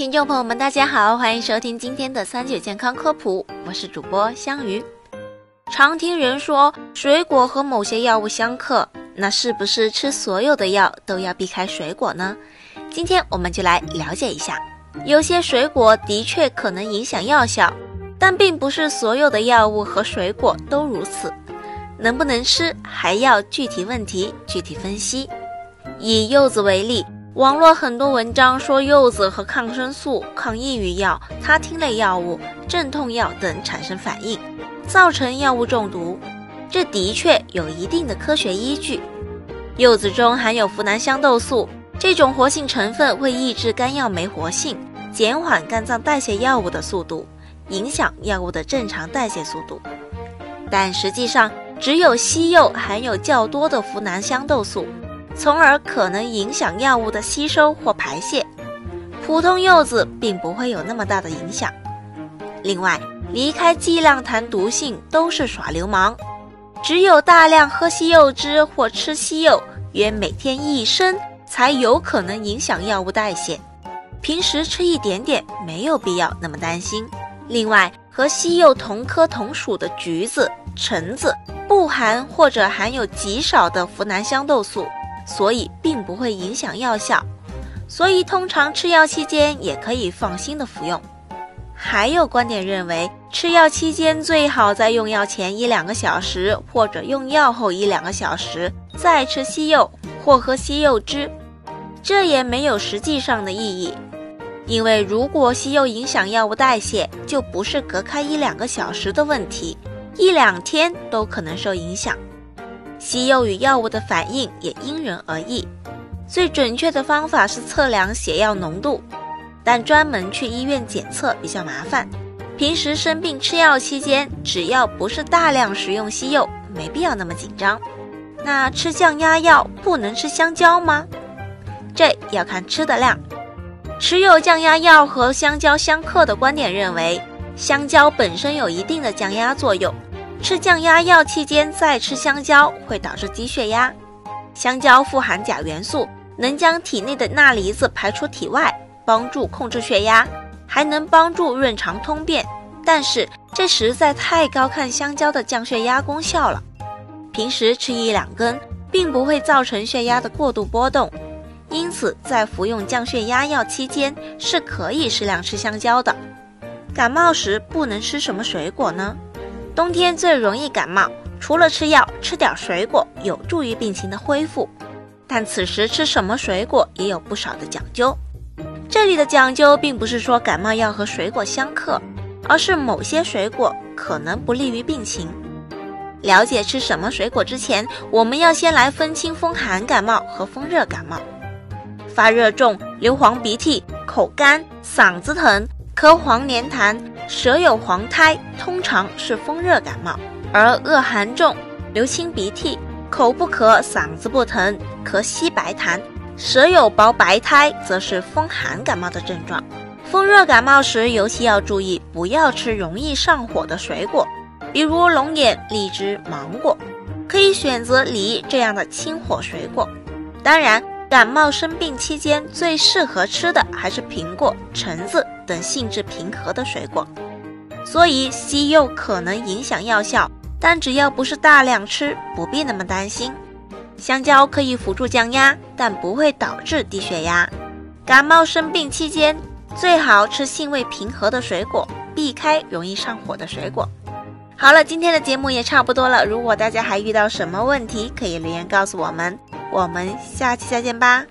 听众朋友们，大家好，欢迎收听今天的三九健康科普，我是主播香鱼。常听人说水果和某些药物相克，那是不是吃所有的药都要避开水果呢？今天我们就来了解一下。有些水果的确可能影响药效，但并不是所有的药物和水果都如此。能不能吃，还要具体问题具体分析。以柚子为例。网络很多文章说柚子和抗生素、抗抑郁药、他汀类药物、镇痛药等产生反应，造成药物中毒。这的确有一定的科学依据。柚子中含有呋喃香豆素，这种活性成分会抑制肝药酶活性，减缓肝脏代谢药物的速度，影响药物的正常代谢速度。但实际上，只有西柚含有较多的呋喃香豆素。从而可能影响药物的吸收或排泄，普通柚子并不会有那么大的影响。另外，离开剂量谈毒性都是耍流氓。只有大量喝西柚汁或吃西柚，约每天一升，才有可能影响药物代谢。平时吃一点点，没有必要那么担心。另外，和西柚同科同属的橘子、橙子不含或者含有极少的呋喃香豆素。所以并不会影响药效，所以通常吃药期间也可以放心的服用。还有观点认为，吃药期间最好在用药前一两个小时，或者用药后一两个小时再吃西柚或喝西柚汁，这也没有实际上的意义。因为如果西柚影响药物代谢，就不是隔开一两个小时的问题，一两天都可能受影响。西柚与药物的反应也因人而异，最准确的方法是测量血药浓度，但专门去医院检测比较麻烦。平时生病吃药期间，只要不是大量食用西柚，没必要那么紧张。那吃降压药不能吃香蕉吗？这要看吃的量。持有降压药和香蕉相克的观点认为，香蕉本身有一定的降压作用。吃降压药期间再吃香蕉会导致低血压。香蕉富含钾元素，能将体内的钠离子排出体外，帮助控制血压，还能帮助润肠通便。但是这实在太高看香蕉的降血压功效了。平时吃一两根，并不会造成血压的过度波动，因此在服用降血压药期间是可以适量吃香蕉的。感冒时不能吃什么水果呢？冬天最容易感冒，除了吃药，吃点水果有助于病情的恢复。但此时吃什么水果也有不少的讲究。这里的讲究并不是说感冒药和水果相克，而是某些水果可能不利于病情。了解吃什么水果之前，我们要先来分清风寒感冒和风热感冒。发热重、流黄鼻涕、口干、嗓子疼、咳黄黏痰。舌有黄苔，通常是风热感冒；而恶寒重、流清鼻涕、口不渴、嗓子不疼、咳稀白痰、舌有薄白苔，则是风寒感冒的症状。风热感冒时，尤其要注意不要吃容易上火的水果，比如龙眼、荔枝、芒果，可以选择梨这样的清火水果。当然，感冒生病期间最适合吃的还是苹果、橙子。等性质平和的水果，所以西柚可能影响药效，但只要不是大量吃，不必那么担心。香蕉可以辅助降压，但不会导致低血压。感冒生病期间，最好吃性味平和的水果，避开容易上火的水果。好了，今天的节目也差不多了。如果大家还遇到什么问题，可以留言告诉我们。我们下期再见吧。